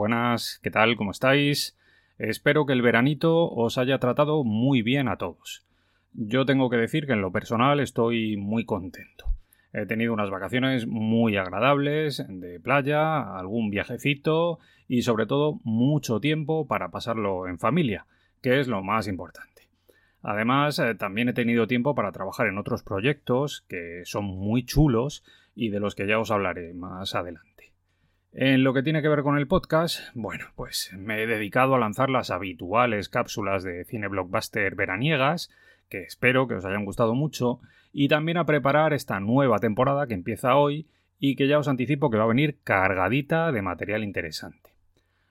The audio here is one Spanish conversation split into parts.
buenas, ¿qué tal? ¿Cómo estáis? Espero que el veranito os haya tratado muy bien a todos. Yo tengo que decir que en lo personal estoy muy contento. He tenido unas vacaciones muy agradables, de playa, algún viajecito y sobre todo mucho tiempo para pasarlo en familia, que es lo más importante. Además, eh, también he tenido tiempo para trabajar en otros proyectos que son muy chulos y de los que ya os hablaré más adelante. En lo que tiene que ver con el podcast, bueno, pues me he dedicado a lanzar las habituales cápsulas de cine blockbuster veraniegas, que espero que os hayan gustado mucho, y también a preparar esta nueva temporada que empieza hoy y que ya os anticipo que va a venir cargadita de material interesante.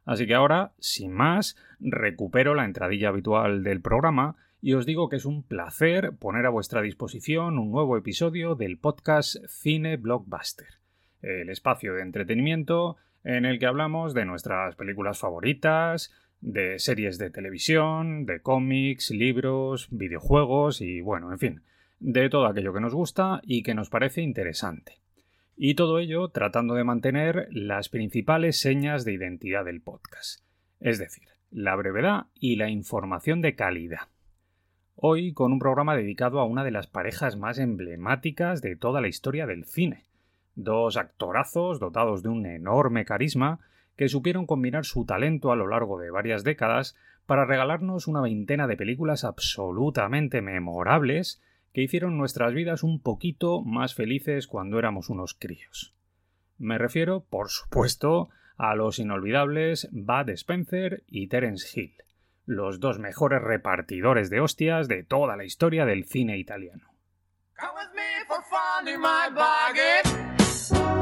Así que ahora, sin más, recupero la entradilla habitual del programa y os digo que es un placer poner a vuestra disposición un nuevo episodio del podcast Cine Blockbuster el espacio de entretenimiento en el que hablamos de nuestras películas favoritas, de series de televisión, de cómics, libros, videojuegos y bueno, en fin, de todo aquello que nos gusta y que nos parece interesante. Y todo ello tratando de mantener las principales señas de identidad del podcast, es decir, la brevedad y la información de calidad. Hoy con un programa dedicado a una de las parejas más emblemáticas de toda la historia del cine, dos actorazos dotados de un enorme carisma que supieron combinar su talento a lo largo de varias décadas para regalarnos una veintena de películas absolutamente memorables que hicieron nuestras vidas un poquito más felices cuando éramos unos críos. Me refiero, por supuesto, a los inolvidables Bud Spencer y Terence Hill, los dos mejores repartidores de hostias de toda la historia del cine italiano. Thank you.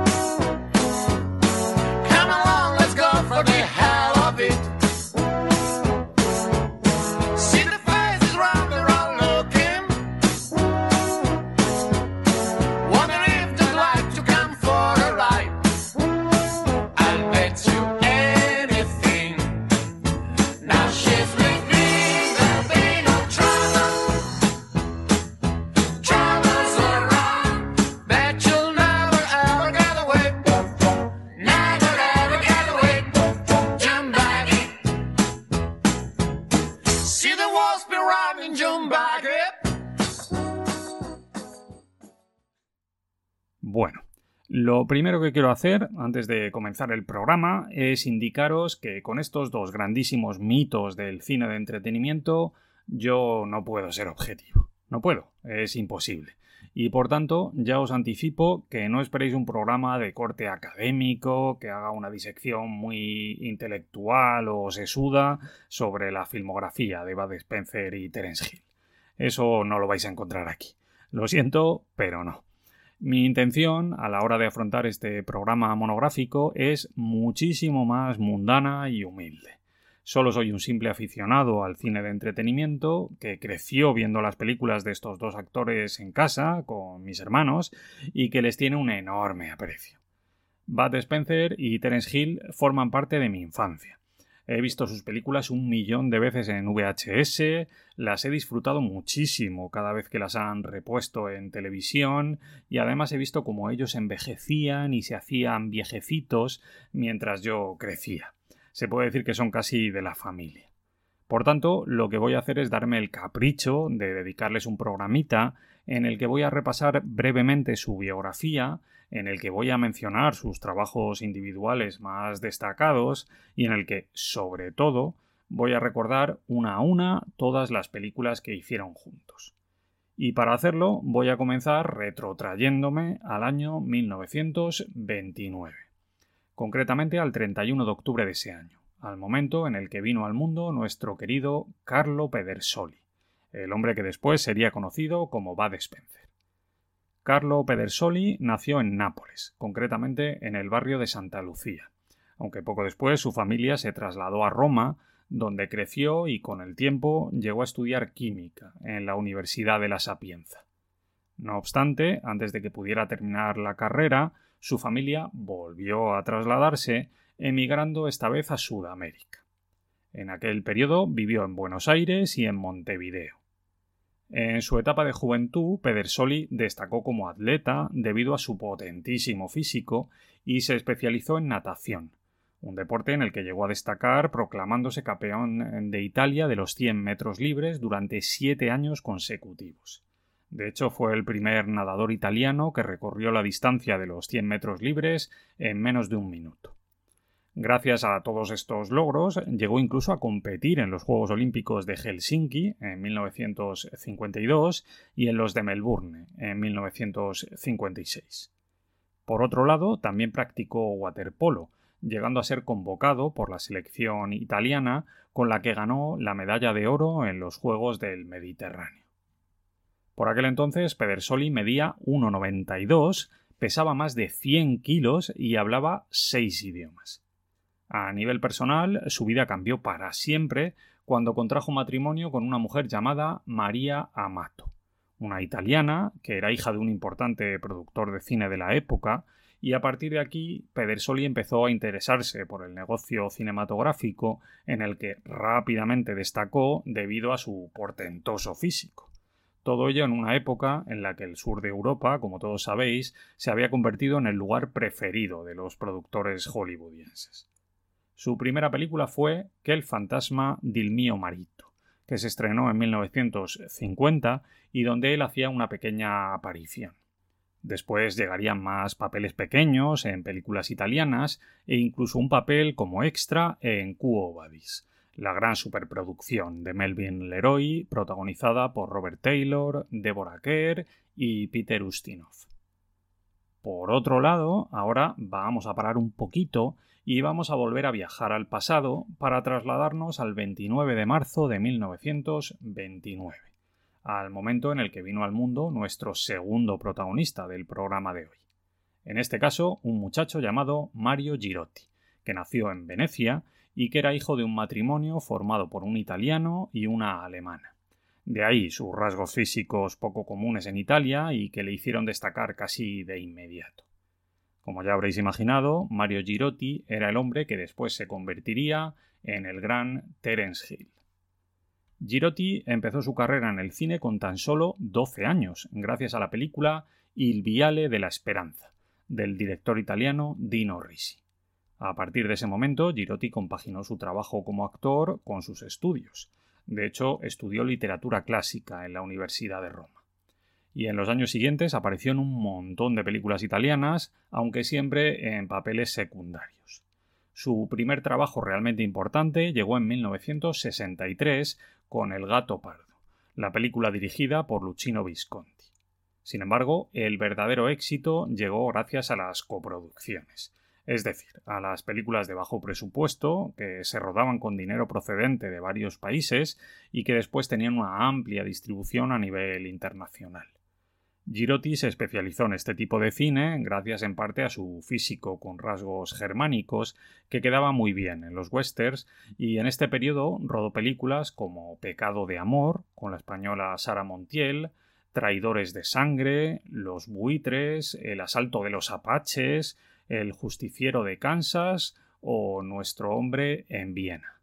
Lo primero que quiero hacer antes de comenzar el programa es indicaros que con estos dos grandísimos mitos del cine de entretenimiento yo no puedo ser objetivo. No puedo, es imposible. Y por tanto, ya os anticipo que no esperéis un programa de corte académico, que haga una disección muy intelectual o sesuda sobre la filmografía de Bud Spencer y Terence Hill. Eso no lo vais a encontrar aquí. Lo siento, pero no. Mi intención a la hora de afrontar este programa monográfico es muchísimo más mundana y humilde. Solo soy un simple aficionado al cine de entretenimiento que creció viendo las películas de estos dos actores en casa con mis hermanos y que les tiene un enorme aprecio. Bud Spencer y Terence Hill forman parte de mi infancia. He visto sus películas un millón de veces en VHS, las he disfrutado muchísimo cada vez que las han repuesto en televisión y además he visto cómo ellos envejecían y se hacían viejecitos mientras yo crecía. Se puede decir que son casi de la familia. Por tanto, lo que voy a hacer es darme el capricho de dedicarles un programita en el que voy a repasar brevemente su biografía en el que voy a mencionar sus trabajos individuales más destacados y en el que, sobre todo, voy a recordar una a una todas las películas que hicieron juntos. Y para hacerlo voy a comenzar retrotrayéndome al año 1929, concretamente al 31 de octubre de ese año, al momento en el que vino al mundo nuestro querido Carlo Pedersoli, el hombre que después sería conocido como Bud Spencer. Carlo Pedersoli nació en Nápoles, concretamente en el barrio de Santa Lucía, aunque poco después su familia se trasladó a Roma, donde creció y con el tiempo llegó a estudiar química en la Universidad de la Sapienza. No obstante, antes de que pudiera terminar la carrera, su familia volvió a trasladarse, emigrando esta vez a Sudamérica. En aquel periodo vivió en Buenos Aires y en Montevideo. En su etapa de juventud, Pedersoli destacó como atleta debido a su potentísimo físico y se especializó en natación, un deporte en el que llegó a destacar proclamándose campeón de Italia de los 100 metros libres durante siete años consecutivos. De hecho, fue el primer nadador italiano que recorrió la distancia de los 100 metros libres en menos de un minuto. Gracias a todos estos logros, llegó incluso a competir en los Juegos Olímpicos de Helsinki en 1952 y en los de Melbourne en 1956. Por otro lado, también practicó waterpolo, llegando a ser convocado por la selección italiana con la que ganó la medalla de oro en los Juegos del Mediterráneo. Por aquel entonces, Pedersoli medía 1,92, pesaba más de 100 kilos y hablaba seis idiomas. A nivel personal, su vida cambió para siempre cuando contrajo matrimonio con una mujer llamada María Amato, una italiana que era hija de un importante productor de cine de la época, y a partir de aquí Pedersoli empezó a interesarse por el negocio cinematográfico en el que rápidamente destacó debido a su portentoso físico. Todo ello en una época en la que el sur de Europa, como todos sabéis, se había convertido en el lugar preferido de los productores hollywoodienses. Su primera película fue Que el fantasma del mío marito, que se estrenó en 1950 y donde él hacía una pequeña aparición. Después llegarían más papeles pequeños en películas italianas e incluso un papel como extra en Quo Vadis, la gran superproducción de Melvin Leroy, protagonizada por Robert Taylor, Deborah Kerr y Peter Ustinov. Por otro lado, ahora vamos a parar un poquito y vamos a volver a viajar al pasado para trasladarnos al 29 de marzo de 1929, al momento en el que vino al mundo nuestro segundo protagonista del programa de hoy. En este caso, un muchacho llamado Mario Girotti, que nació en Venecia y que era hijo de un matrimonio formado por un italiano y una alemana. De ahí sus rasgos físicos poco comunes en Italia y que le hicieron destacar casi de inmediato. Como ya habréis imaginado, Mario Girotti era el hombre que después se convertiría en el gran Terence Hill. Girotti empezó su carrera en el cine con tan solo 12 años, gracias a la película Il Viale de la Esperanza, del director italiano Dino Risi. A partir de ese momento, Girotti compaginó su trabajo como actor con sus estudios. De hecho, estudió literatura clásica en la Universidad de Roma. Y en los años siguientes apareció en un montón de películas italianas, aunque siempre en papeles secundarios. Su primer trabajo realmente importante llegó en 1963 con El gato pardo, la película dirigida por Luchino Visconti. Sin embargo, el verdadero éxito llegó gracias a las coproducciones es decir, a las películas de bajo presupuesto que se rodaban con dinero procedente de varios países y que después tenían una amplia distribución a nivel internacional. Girotti se especializó en este tipo de cine gracias en parte a su físico con rasgos germánicos que quedaba muy bien en los westerns y en este periodo rodó películas como Pecado de Amor con la española Sara Montiel, Traidores de Sangre, Los Buitres, El Asalto de los Apaches, el justiciero de Kansas o Nuestro hombre en Viena.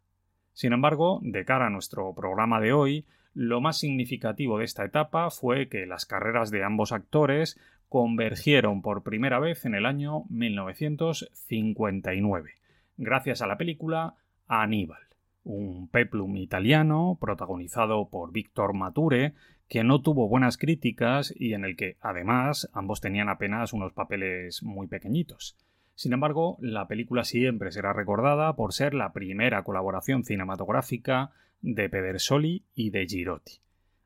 Sin embargo, de cara a nuestro programa de hoy, lo más significativo de esta etapa fue que las carreras de ambos actores convergieron por primera vez en el año 1959, gracias a la película Aníbal, un peplum italiano protagonizado por Víctor Mature, que no tuvo buenas críticas y en el que, además, ambos tenían apenas unos papeles muy pequeñitos. Sin embargo, la película siempre será recordada por ser la primera colaboración cinematográfica de Pedersoli y de Girotti,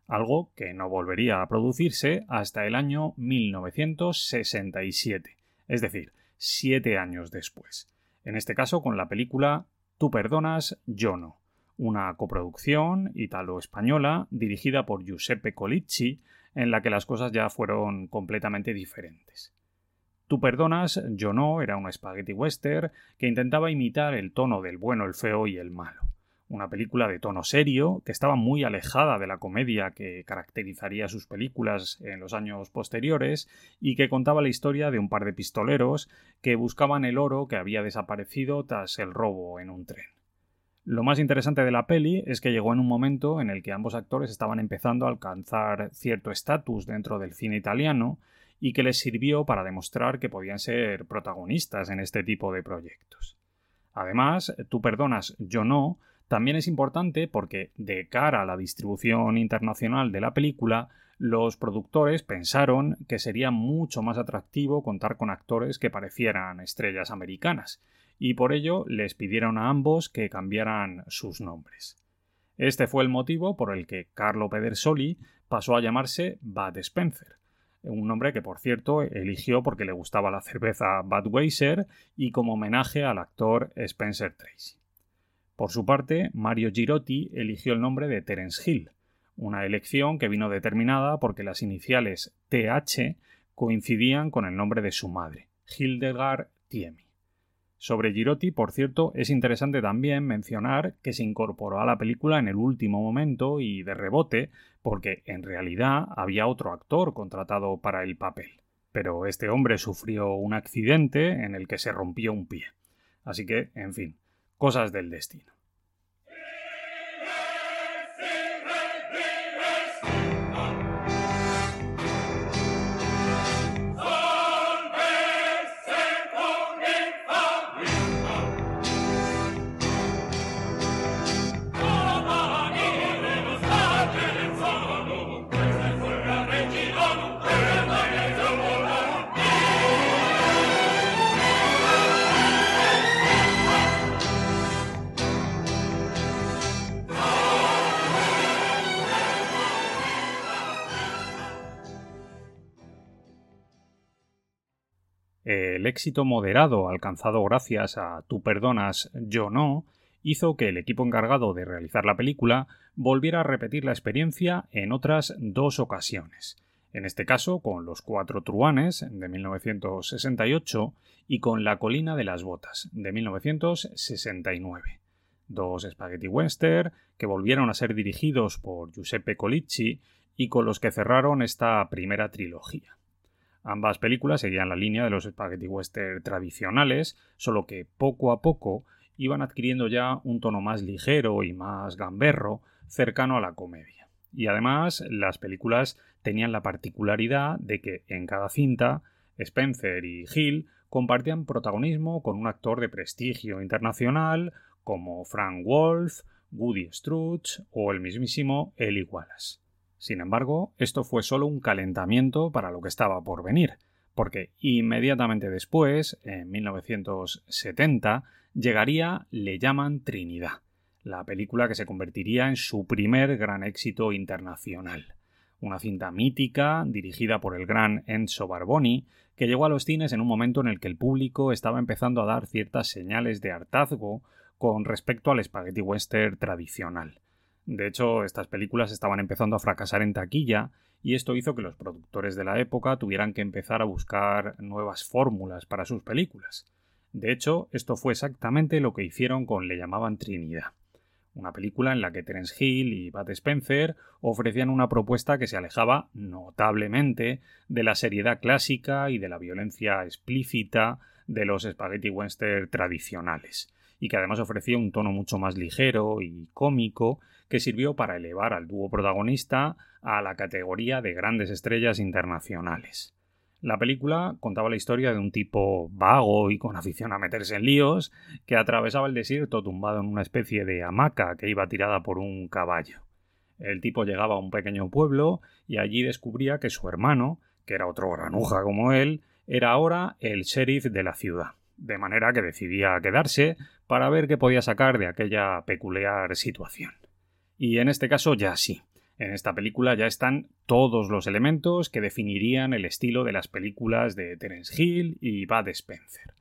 algo que no volvería a producirse hasta el año 1967, es decir, siete años después, en este caso con la película Tú perdonas, yo no, una coproducción italo-española dirigida por Giuseppe Colicci, en la que las cosas ya fueron completamente diferentes. Tú perdonas, yo no era una spaghetti western que intentaba imitar el tono del bueno, el feo y el malo. Una película de tono serio que estaba muy alejada de la comedia que caracterizaría sus películas en los años posteriores y que contaba la historia de un par de pistoleros que buscaban el oro que había desaparecido tras el robo en un tren. Lo más interesante de la peli es que llegó en un momento en el que ambos actores estaban empezando a alcanzar cierto estatus dentro del cine italiano y que les sirvió para demostrar que podían ser protagonistas en este tipo de proyectos. Además, tú perdonas, yo no, también es importante porque, de cara a la distribución internacional de la película, los productores pensaron que sería mucho más atractivo contar con actores que parecieran estrellas americanas, y por ello les pidieron a ambos que cambiaran sus nombres. Este fue el motivo por el que Carlo Pedersoli pasó a llamarse Bud Spencer, un nombre que por cierto eligió porque le gustaba la cerveza Budweiser y como homenaje al actor Spencer Tracy. Por su parte, Mario Girotti eligió el nombre de Terence Hill, una elección que vino determinada porque las iniciales TH coincidían con el nombre de su madre, Hildegard Tiemi. Sobre Girotti, por cierto, es interesante también mencionar que se incorporó a la película en el último momento y de rebote, porque en realidad había otro actor contratado para el papel. Pero este hombre sufrió un accidente en el que se rompió un pie. Así que, en fin, cosas del destino. El éxito moderado alcanzado gracias a Tú perdonas, yo no, hizo que el equipo encargado de realizar la película volviera a repetir la experiencia en otras dos ocasiones. En este caso con Los Cuatro Truanes de 1968 y con La Colina de las Botas de 1969. Dos spaghetti western que volvieron a ser dirigidos por Giuseppe Colicci y con los que cerraron esta primera trilogía. Ambas películas seguían la línea de los spaghetti western tradicionales, solo que poco a poco iban adquiriendo ya un tono más ligero y más gamberro, cercano a la comedia. Y además, las películas tenían la particularidad de que en cada cinta Spencer y Hill compartían protagonismo con un actor de prestigio internacional como Frank Wolf, Woody Strutz o el mismísimo Eli Wallace. Sin embargo, esto fue solo un calentamiento para lo que estaba por venir, porque inmediatamente después, en 1970, llegaría Le llaman Trinidad, la película que se convertiría en su primer gran éxito internacional. Una cinta mítica, dirigida por el gran Enzo Barboni, que llegó a los cines en un momento en el que el público estaba empezando a dar ciertas señales de hartazgo con respecto al spaghetti western tradicional. De hecho, estas películas estaban empezando a fracasar en taquilla y esto hizo que los productores de la época tuvieran que empezar a buscar nuevas fórmulas para sus películas. De hecho, esto fue exactamente lo que hicieron con Le llamaban Trinidad, una película en la que Terence Hill y Bud Spencer ofrecían una propuesta que se alejaba notablemente de la seriedad clásica y de la violencia explícita de los spaghetti western tradicionales y que además ofrecía un tono mucho más ligero y cómico que sirvió para elevar al dúo protagonista a la categoría de grandes estrellas internacionales. La película contaba la historia de un tipo vago y con afición a meterse en líos que atravesaba el desierto tumbado en una especie de hamaca que iba tirada por un caballo. El tipo llegaba a un pequeño pueblo y allí descubría que su hermano, que era otro granuja como él, era ahora el sheriff de la ciudad de manera que decidía quedarse para ver qué podía sacar de aquella peculiar situación. Y en este caso ya sí. En esta película ya están todos los elementos que definirían el estilo de las películas de Terence Hill y Bud Spencer.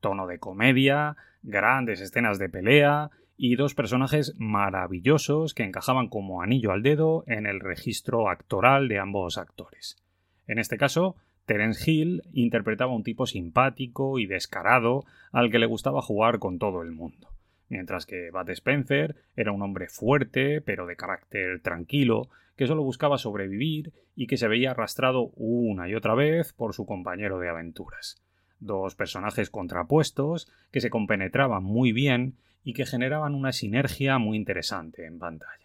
Tono de comedia, grandes escenas de pelea y dos personajes maravillosos que encajaban como anillo al dedo en el registro actoral de ambos actores. En este caso, Terence Hill interpretaba un tipo simpático y descarado al que le gustaba jugar con todo el mundo, mientras que Bud Spencer era un hombre fuerte pero de carácter tranquilo que solo buscaba sobrevivir y que se veía arrastrado una y otra vez por su compañero de aventuras. Dos personajes contrapuestos que se compenetraban muy bien y que generaban una sinergia muy interesante en pantalla.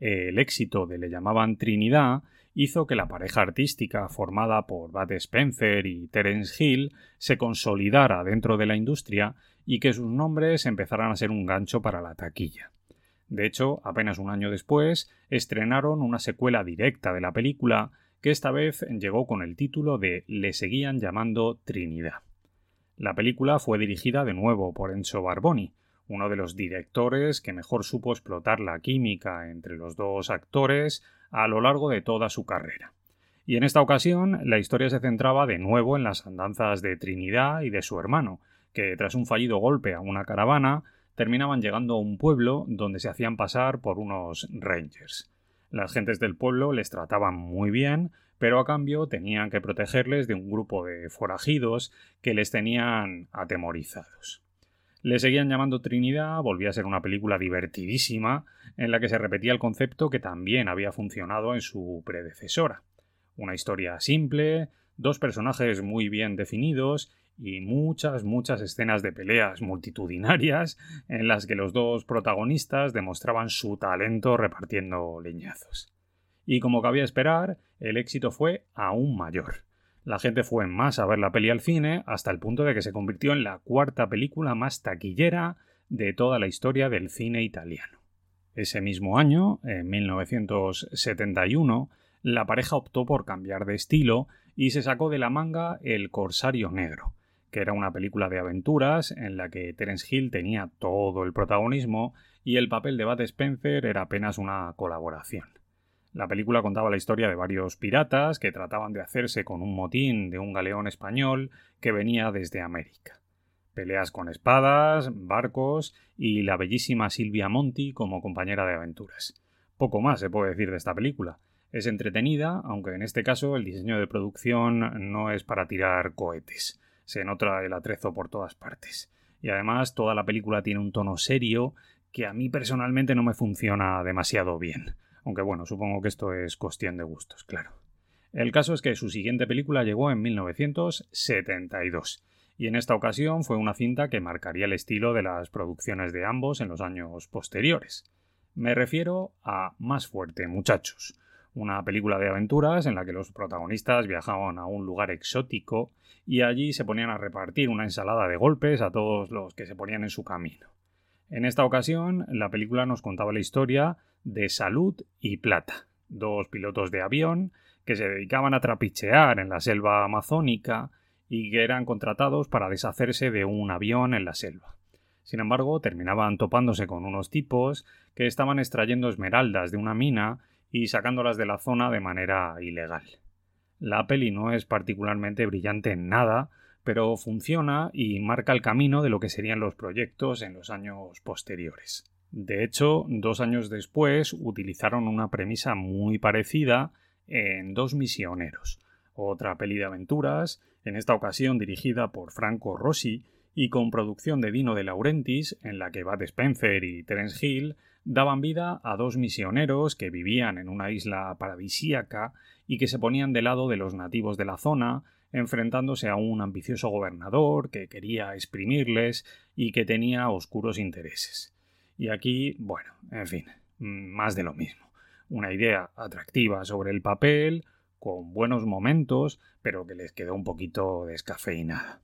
El éxito de Le llamaban Trinidad hizo que la pareja artística formada por Bud Spencer y Terence Hill se consolidara dentro de la industria y que sus nombres empezaran a ser un gancho para la taquilla. De hecho, apenas un año después, estrenaron una secuela directa de la película que esta vez llegó con el título de Le seguían llamando Trinidad. La película fue dirigida de nuevo por Enzo Barboni, uno de los directores que mejor supo explotar la química entre los dos actores a lo largo de toda su carrera. Y en esta ocasión la historia se centraba de nuevo en las andanzas de Trinidad y de su hermano, que tras un fallido golpe a una caravana terminaban llegando a un pueblo donde se hacían pasar por unos rangers. Las gentes del pueblo les trataban muy bien, pero a cambio tenían que protegerles de un grupo de forajidos que les tenían atemorizados. Le seguían llamando Trinidad, volvía a ser una película divertidísima, en la que se repetía el concepto que también había funcionado en su predecesora. Una historia simple, dos personajes muy bien definidos y muchas, muchas escenas de peleas multitudinarias en las que los dos protagonistas demostraban su talento repartiendo leñazos. Y como cabía esperar, el éxito fue aún mayor. La gente fue más a ver la peli al cine hasta el punto de que se convirtió en la cuarta película más taquillera de toda la historia del cine italiano. Ese mismo año, en 1971, la pareja optó por cambiar de estilo y se sacó de la manga El Corsario Negro, que era una película de aventuras en la que Terence Hill tenía todo el protagonismo y el papel de Bud Spencer era apenas una colaboración. La película contaba la historia de varios piratas que trataban de hacerse con un motín de un galeón español que venía desde América. Peleas con espadas, barcos y la bellísima Silvia Monti como compañera de aventuras. Poco más se puede decir de esta película. Es entretenida, aunque en este caso el diseño de producción no es para tirar cohetes. Se nota el atrezo por todas partes. Y además toda la película tiene un tono serio que a mí personalmente no me funciona demasiado bien. Aunque bueno, supongo que esto es cuestión de gustos, claro. El caso es que su siguiente película llegó en 1972, y en esta ocasión fue una cinta que marcaría el estilo de las producciones de ambos en los años posteriores. Me refiero a Más fuerte, muchachos, una película de aventuras en la que los protagonistas viajaban a un lugar exótico y allí se ponían a repartir una ensalada de golpes a todos los que se ponían en su camino. En esta ocasión, la película nos contaba la historia de Salud y Plata, dos pilotos de avión que se dedicaban a trapichear en la selva amazónica y que eran contratados para deshacerse de un avión en la selva. Sin embargo, terminaban topándose con unos tipos que estaban extrayendo esmeraldas de una mina y sacándolas de la zona de manera ilegal. La peli no es particularmente brillante en nada, pero funciona y marca el camino de lo que serían los proyectos en los años posteriores. De hecho, dos años después utilizaron una premisa muy parecida en Dos Misioneros, otra peli de aventuras, en esta ocasión dirigida por Franco Rossi y con producción de Dino de Laurentiis, en la que Bud Spencer y Terence Hill daban vida a dos misioneros que vivían en una isla paradisíaca y que se ponían del lado de los nativos de la zona, enfrentándose a un ambicioso gobernador que quería exprimirles y que tenía oscuros intereses. Y aquí, bueno, en fin, más de lo mismo. Una idea atractiva sobre el papel, con buenos momentos, pero que les quedó un poquito descafeinada.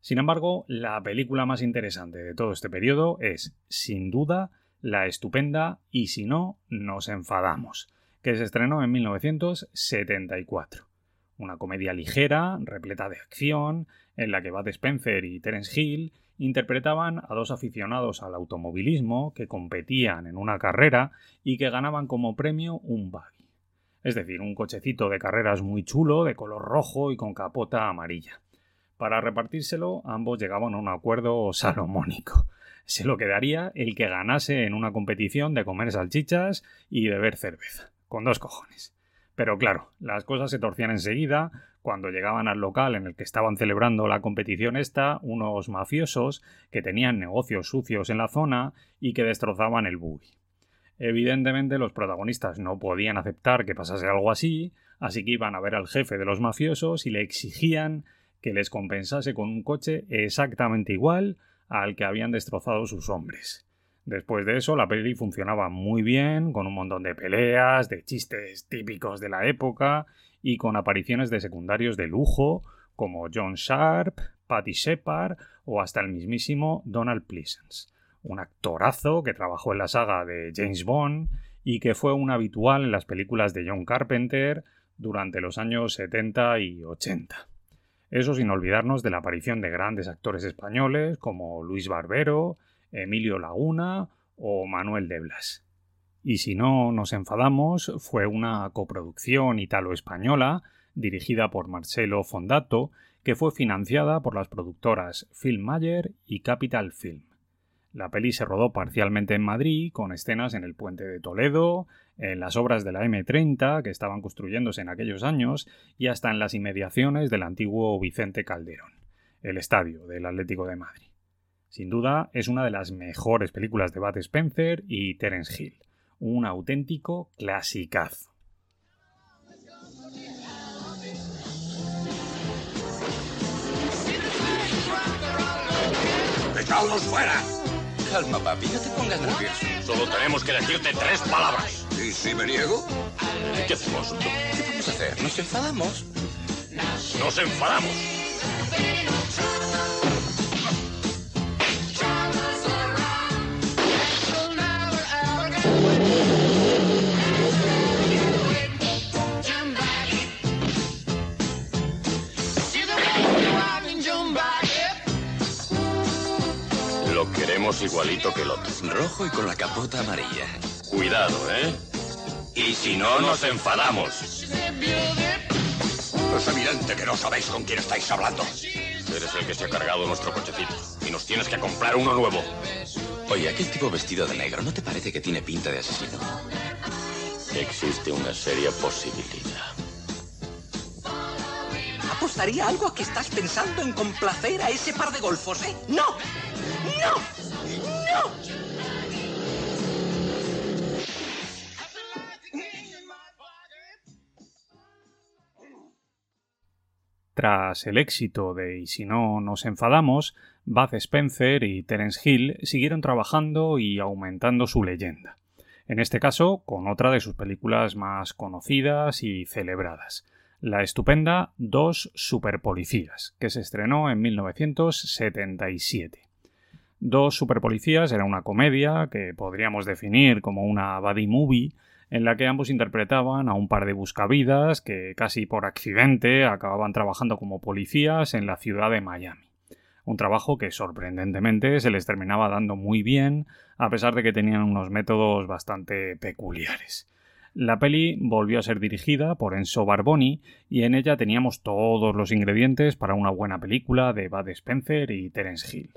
Sin embargo, la película más interesante de todo este periodo es, sin duda, la estupenda Y si no, nos enfadamos, que se estrenó en 1974. Una comedia ligera, repleta de acción, en la que Bud Spencer y Terence Hill interpretaban a dos aficionados al automovilismo que competían en una carrera y que ganaban como premio un buggy. Es decir, un cochecito de carreras muy chulo, de color rojo y con capota amarilla. Para repartírselo, ambos llegaban a un acuerdo salomónico. Se lo quedaría el que ganase en una competición de comer salchichas y beber cerveza. Con dos cojones. Pero claro, las cosas se torcían enseguida cuando llegaban al local en el que estaban celebrando la competición esta, unos mafiosos que tenían negocios sucios en la zona y que destrozaban el buggy. Evidentemente los protagonistas no podían aceptar que pasase algo así, así que iban a ver al jefe de los mafiosos y le exigían que les compensase con un coche exactamente igual al que habían destrozado sus hombres. Después de eso, la peli funcionaba muy bien, con un montón de peleas, de chistes típicos de la época y con apariciones de secundarios de lujo como John Sharp, Patty Shepard o hasta el mismísimo Donald Pleasence, un actorazo que trabajó en la saga de James Bond y que fue un habitual en las películas de John Carpenter durante los años 70 y 80. Eso sin olvidarnos de la aparición de grandes actores españoles como Luis Barbero, Emilio Laguna o Manuel de Blas. Y si no nos enfadamos, fue una coproducción italo-española dirigida por Marcelo Fondato, que fue financiada por las productoras Filmmayer y Capital Film. La peli se rodó parcialmente en Madrid, con escenas en el puente de Toledo, en las obras de la M30 que estaban construyéndose en aquellos años y hasta en las inmediaciones del antiguo Vicente Calderón, el estadio del Atlético de Madrid. Sin duda, es una de las mejores películas de Bud Spencer y Terence Hill un auténtico clasicazo. ¡Echadlos fuera! Calma, papi, no te pongas nervioso. Solo tenemos que decirte tres palabras. ¿Y si me niego? ¿Qué hacemos? ¿Qué vamos a hacer? ¿Nos enfadamos? Nos enfadamos. Lo queremos igualito que el otro. Rojo y con la capota amarilla. Cuidado, ¿eh? Y si no, nos enfadamos. Es evidente que no sabéis con quién estáis hablando. Eres el que se ha cargado nuestro cochecito. Y nos tienes que comprar uno nuevo. Oye, aquel tipo vestido de negro, ¿no te parece que tiene pinta de asesino? Existe una seria posibilidad. ¿Apostaría algo a que estás pensando en complacer a ese par de golfos, eh? ¡No! ¡No! Tras el éxito de Y si no nos enfadamos, Bud Spencer y Terence Hill siguieron trabajando y aumentando su leyenda. En este caso, con otra de sus películas más conocidas y celebradas, la estupenda Dos Superpolicías, que se estrenó en 1977. Dos Superpolicías era una comedia que podríamos definir como una buddy movie en la que ambos interpretaban a un par de buscavidas que casi por accidente acababan trabajando como policías en la ciudad de Miami. Un trabajo que sorprendentemente se les terminaba dando muy bien, a pesar de que tenían unos métodos bastante peculiares. La peli volvió a ser dirigida por Enzo Barboni y en ella teníamos todos los ingredientes para una buena película de Bud Spencer y Terence Hill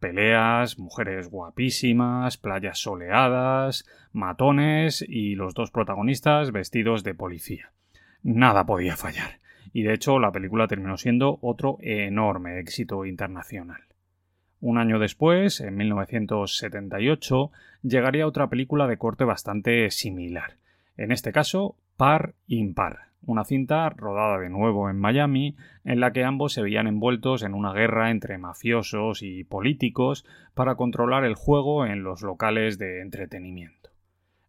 peleas, mujeres guapísimas, playas soleadas, matones y los dos protagonistas vestidos de policía. Nada podía fallar, y de hecho la película terminó siendo otro enorme éxito internacional. Un año después, en 1978, llegaría otra película de corte bastante similar, en este caso Par Impar una cinta rodada de nuevo en Miami, en la que ambos se veían envueltos en una guerra entre mafiosos y políticos para controlar el juego en los locales de entretenimiento.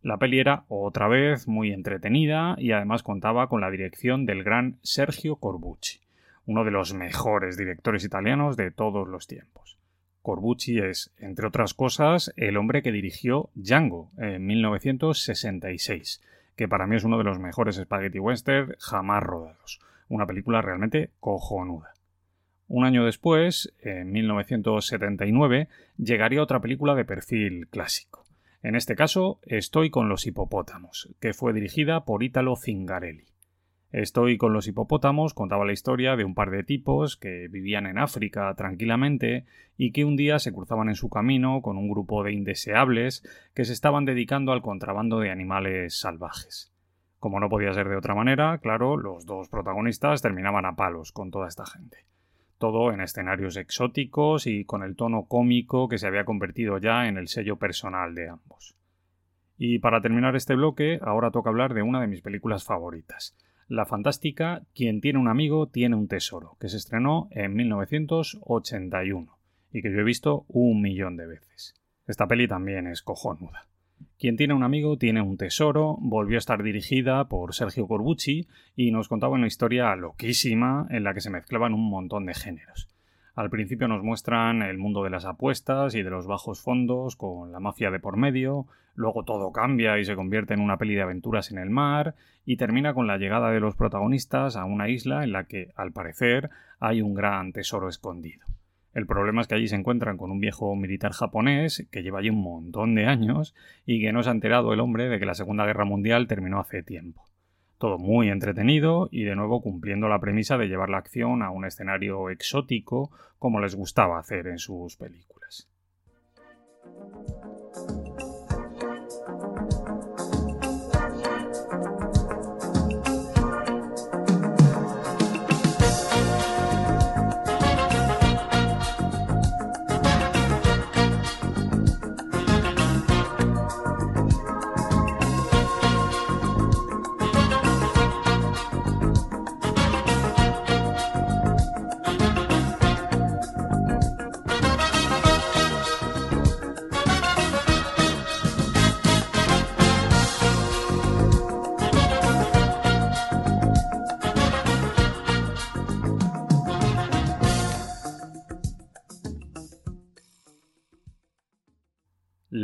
La peli era otra vez muy entretenida y además contaba con la dirección del gran Sergio Corbucci, uno de los mejores directores italianos de todos los tiempos. Corbucci es, entre otras cosas, el hombre que dirigió Django en 1966 que para mí es uno de los mejores spaghetti western jamás rodados. Una película realmente cojonuda. Un año después, en 1979, llegaría otra película de perfil clásico. En este caso, Estoy con los hipopótamos, que fue dirigida por Italo Zingarelli. Estoy con los hipopótamos contaba la historia de un par de tipos que vivían en África tranquilamente y que un día se cruzaban en su camino con un grupo de indeseables que se estaban dedicando al contrabando de animales salvajes. Como no podía ser de otra manera, claro, los dos protagonistas terminaban a palos con toda esta gente. Todo en escenarios exóticos y con el tono cómico que se había convertido ya en el sello personal de ambos. Y para terminar este bloque, ahora toca hablar de una de mis películas favoritas, la fantástica Quien tiene un amigo tiene un tesoro, que se estrenó en 1981 y que yo he visto un millón de veces. Esta peli también es cojonuda. Quien tiene un amigo tiene un tesoro, volvió a estar dirigida por Sergio Corbucci y nos contaba una historia loquísima en la que se mezclaban un montón de géneros. Al principio nos muestran el mundo de las apuestas y de los bajos fondos con la mafia de por medio, luego todo cambia y se convierte en una peli de aventuras en el mar, y termina con la llegada de los protagonistas a una isla en la que, al parecer, hay un gran tesoro escondido. El problema es que allí se encuentran con un viejo militar japonés que lleva allí un montón de años y que no se ha enterado el hombre de que la Segunda Guerra Mundial terminó hace tiempo. Todo muy entretenido y de nuevo cumpliendo la premisa de llevar la acción a un escenario exótico como les gustaba hacer en sus películas.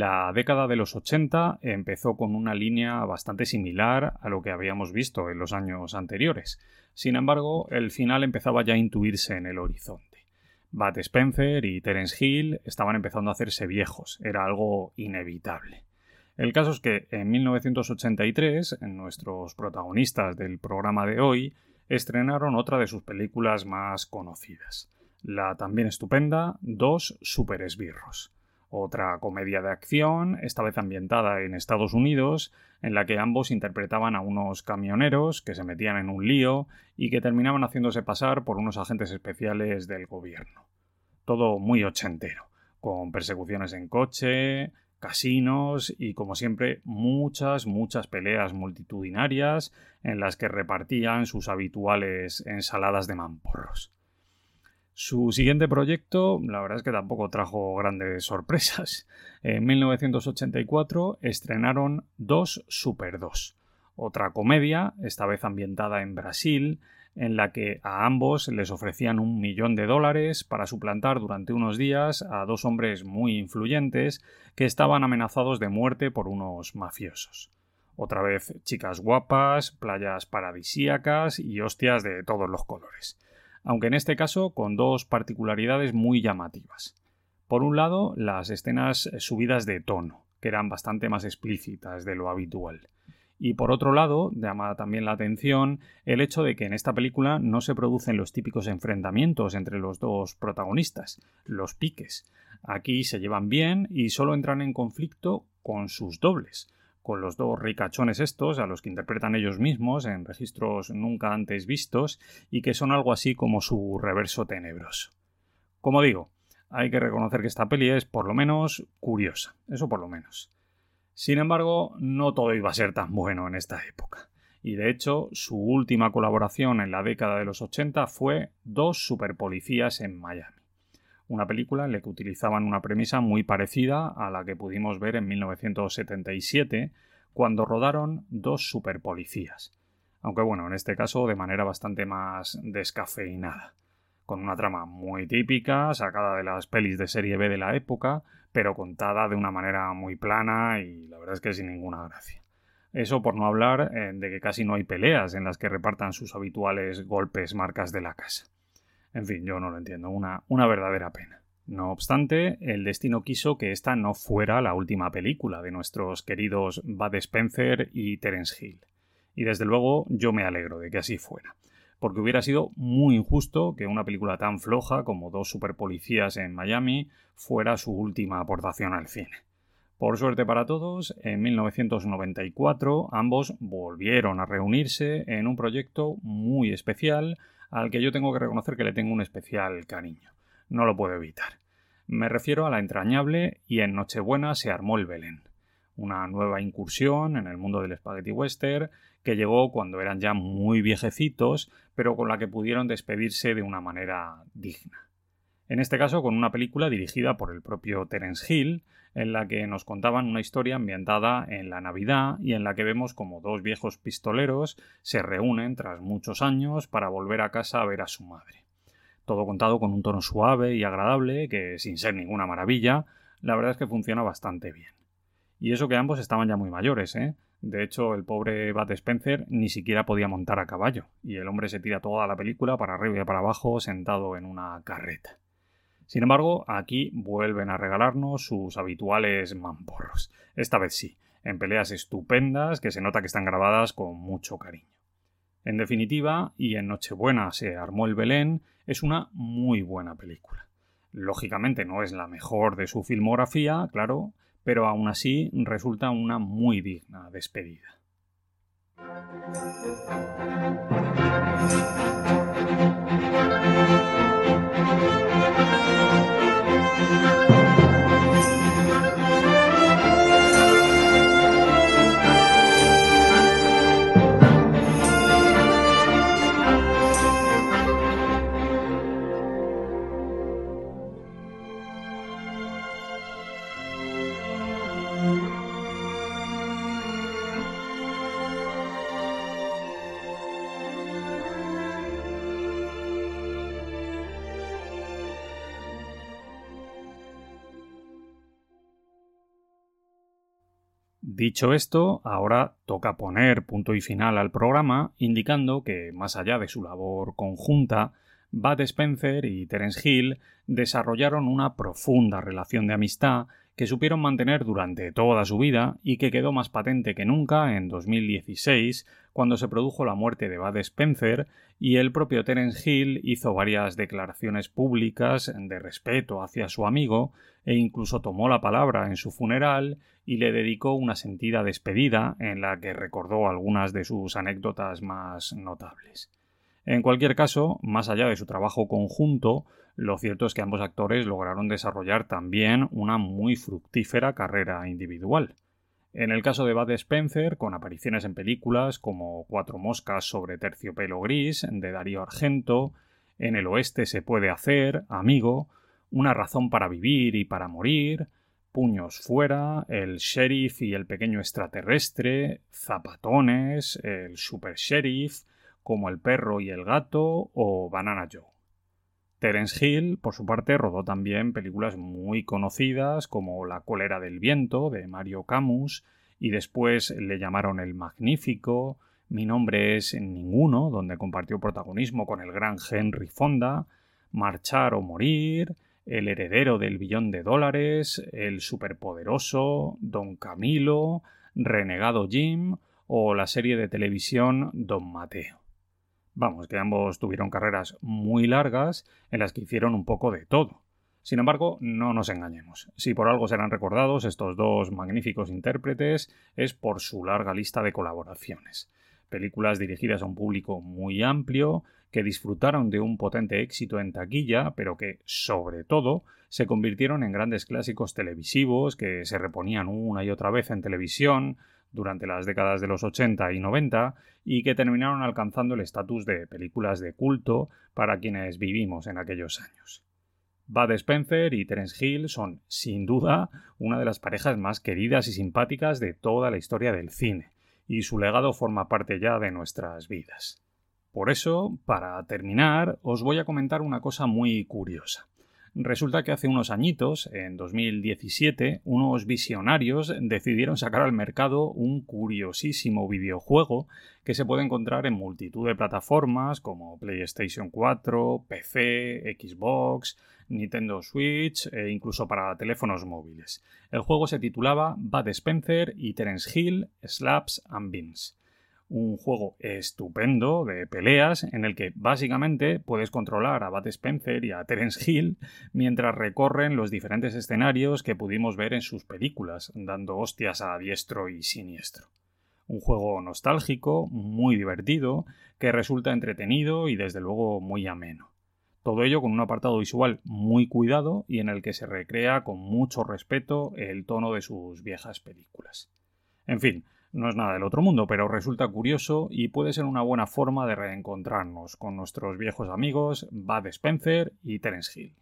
La década de los 80 empezó con una línea bastante similar a lo que habíamos visto en los años anteriores. Sin embargo, el final empezaba ya a intuirse en el horizonte. Bat Spencer y Terence Hill estaban empezando a hacerse viejos, era algo inevitable. El caso es que en 1983, nuestros protagonistas del programa de hoy estrenaron otra de sus películas más conocidas, la también estupenda Dos Super Esbirros otra comedia de acción, esta vez ambientada en Estados Unidos, en la que ambos interpretaban a unos camioneros que se metían en un lío y que terminaban haciéndose pasar por unos agentes especiales del gobierno. Todo muy ochentero, con persecuciones en coche, casinos y, como siempre, muchas, muchas peleas multitudinarias en las que repartían sus habituales ensaladas de mamporros. Su siguiente proyecto, la verdad es que tampoco trajo grandes sorpresas. En 1984 estrenaron Dos Super 2, otra comedia, esta vez ambientada en Brasil, en la que a ambos les ofrecían un millón de dólares para suplantar durante unos días a dos hombres muy influyentes que estaban amenazados de muerte por unos mafiosos. Otra vez chicas guapas, playas paradisíacas y hostias de todos los colores aunque en este caso con dos particularidades muy llamativas. Por un lado, las escenas subidas de tono, que eran bastante más explícitas de lo habitual. Y por otro lado, llama también la atención el hecho de que en esta película no se producen los típicos enfrentamientos entre los dos protagonistas, los piques. Aquí se llevan bien y solo entran en conflicto con sus dobles, con los dos ricachones estos, a los que interpretan ellos mismos en registros nunca antes vistos, y que son algo así como su reverso tenebroso. Como digo, hay que reconocer que esta peli es por lo menos curiosa, eso por lo menos. Sin embargo, no todo iba a ser tan bueno en esta época. Y de hecho, su última colaboración en la década de los 80 fue Dos superpolicías en Miami una película en la que utilizaban una premisa muy parecida a la que pudimos ver en 1977 cuando rodaron dos superpolicías, aunque bueno, en este caso de manera bastante más descafeinada, con una trama muy típica, sacada de las pelis de serie B de la época, pero contada de una manera muy plana y la verdad es que sin ninguna gracia. Eso por no hablar eh, de que casi no hay peleas en las que repartan sus habituales golpes marcas de la casa. En fin, yo no lo entiendo, una, una verdadera pena. No obstante, el destino quiso que esta no fuera la última película de nuestros queridos Bud Spencer y Terence Hill. Y desde luego yo me alegro de que así fuera, porque hubiera sido muy injusto que una película tan floja como Dos superpolicías en Miami fuera su última aportación al cine. Por suerte para todos, en 1994 ambos volvieron a reunirse en un proyecto muy especial al que yo tengo que reconocer que le tengo un especial cariño. No lo puedo evitar. Me refiero a la entrañable y en Nochebuena se armó el Belén. Una nueva incursión en el mundo del spaghetti western que llegó cuando eran ya muy viejecitos, pero con la que pudieron despedirse de una manera digna. En este caso con una película dirigida por el propio Terence Hill, en la que nos contaban una historia ambientada en la Navidad y en la que vemos como dos viejos pistoleros se reúnen tras muchos años para volver a casa a ver a su madre. Todo contado con un tono suave y agradable que, sin ser ninguna maravilla, la verdad es que funciona bastante bien. Y eso que ambos estaban ya muy mayores, ¿eh? De hecho, el pobre Bud Spencer ni siquiera podía montar a caballo, y el hombre se tira toda la película para arriba y para abajo sentado en una carreta. Sin embargo, aquí vuelven a regalarnos sus habituales mamporros. Esta vez sí, en peleas estupendas que se nota que están grabadas con mucho cariño. En definitiva, y en Nochebuena se armó el Belén, es una muy buena película. Lógicamente no es la mejor de su filmografía, claro, pero aún así resulta una muy digna despedida. Dicho esto, ahora toca poner punto y final al programa, indicando que, más allá de su labor conjunta, Bud Spencer y Terence Hill desarrollaron una profunda relación de amistad que supieron mantener durante toda su vida y que quedó más patente que nunca en 2016, cuando se produjo la muerte de Bud Spencer y el propio Terence Hill hizo varias declaraciones públicas de respeto hacia su amigo e incluso tomó la palabra en su funeral y le dedicó una sentida despedida en la que recordó algunas de sus anécdotas más notables. En cualquier caso, más allá de su trabajo conjunto, lo cierto es que ambos actores lograron desarrollar también una muy fructífera carrera individual. En el caso de Bud Spencer, con apariciones en películas como Cuatro moscas sobre terciopelo gris, de Darío Argento, En el oeste se puede hacer, Amigo, Una razón para vivir y para morir, Puños fuera, El Sheriff y el pequeño extraterrestre, Zapatones, El Super Sheriff, como El perro y el gato o Banana Joe. Terence Hill, por su parte, rodó también películas muy conocidas como La cólera del viento de Mario Camus y después le llamaron El Magnífico, Mi nombre es Ninguno, donde compartió protagonismo con el gran Henry Fonda, Marchar o Morir, el heredero del billón de dólares, El superpoderoso, Don Camilo, Renegado Jim o la serie de televisión Don Mateo. Vamos, que ambos tuvieron carreras muy largas en las que hicieron un poco de todo. Sin embargo, no nos engañemos. Si por algo serán recordados estos dos magníficos intérpretes es por su larga lista de colaboraciones. Películas dirigidas a un público muy amplio, que disfrutaron de un potente éxito en taquilla, pero que, sobre todo, se convirtieron en grandes clásicos televisivos que se reponían una y otra vez en televisión durante las décadas de los 80 y 90 y que terminaron alcanzando el estatus de películas de culto para quienes vivimos en aquellos años. Bud Spencer y Terence Hill son, sin duda, una de las parejas más queridas y simpáticas de toda la historia del cine, y su legado forma parte ya de nuestras vidas. Por eso, para terminar, os voy a comentar una cosa muy curiosa. Resulta que hace unos añitos, en 2017, unos visionarios decidieron sacar al mercado un curiosísimo videojuego que se puede encontrar en multitud de plataformas como PlayStation 4, PC, Xbox, Nintendo Switch e incluso para teléfonos móviles. El juego se titulaba Bud Spencer y Terence Hill, Slaps and Beans Un juego estupendo de peleas en el que básicamente puedes controlar a Bat Spencer y a Terence Hill mientras recorren los diferentes escenarios que pudimos ver en sus películas, dando hostias a diestro y siniestro. Un juego nostálgico, muy divertido, que resulta entretenido y desde luego muy ameno. Todo ello con un apartado visual muy cuidado y en el que se recrea con mucho respeto el tono de sus viejas películas. En fin, no es nada del otro mundo, pero resulta curioso y puede ser una buena forma de reencontrarnos con nuestros viejos amigos Bud Spencer y Terence Hill.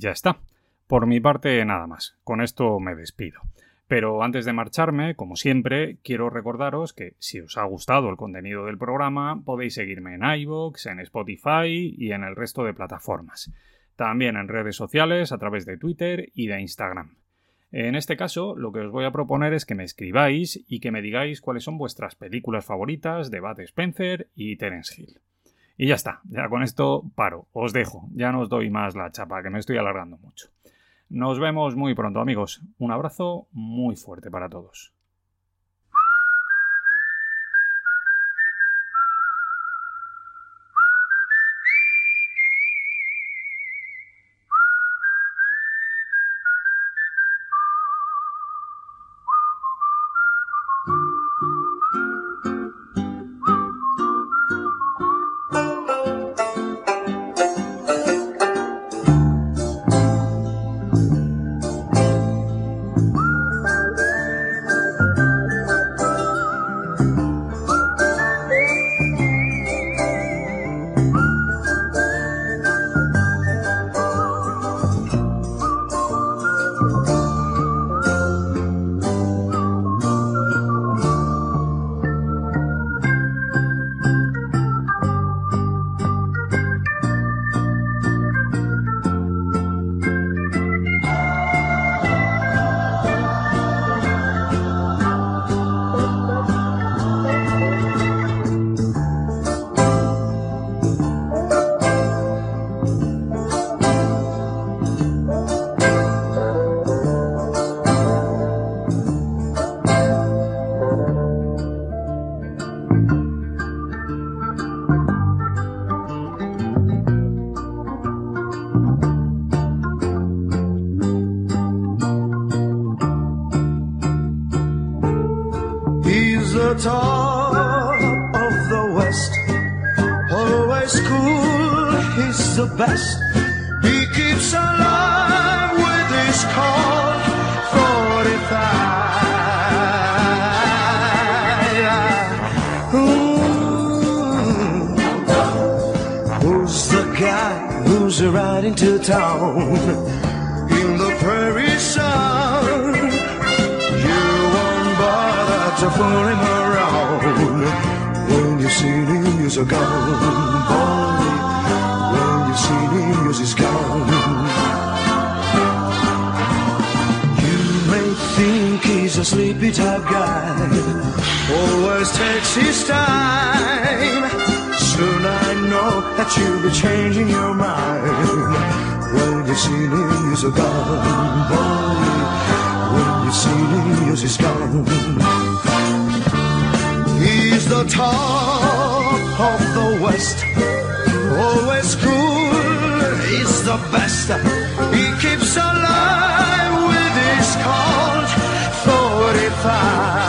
Ya está. Por mi parte, nada más. Con esto me despido. Pero antes de marcharme, como siempre, quiero recordaros que si os ha gustado el contenido del programa, podéis seguirme en iVoox, en Spotify y en el resto de plataformas. También en redes sociales a través de Twitter y de Instagram. En este caso, lo que os voy a proponer es que me escribáis y que me digáis cuáles son vuestras películas favoritas de Bud Spencer y Terence Hill. Y ya está, ya con esto paro, os dejo, ya no os doy más la chapa, que me estoy alargando mucho. Nos vemos muy pronto amigos, un abrazo muy fuerte para todos. West, always cool, he's the best. He keeps alive with his Colt 45.